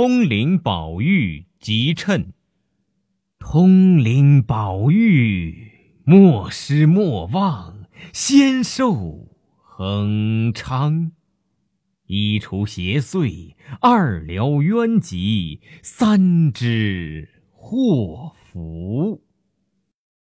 通灵宝玉，即称；通灵宝玉，莫失莫忘，仙寿恒昌。一除邪祟，二疗冤疾，三知祸。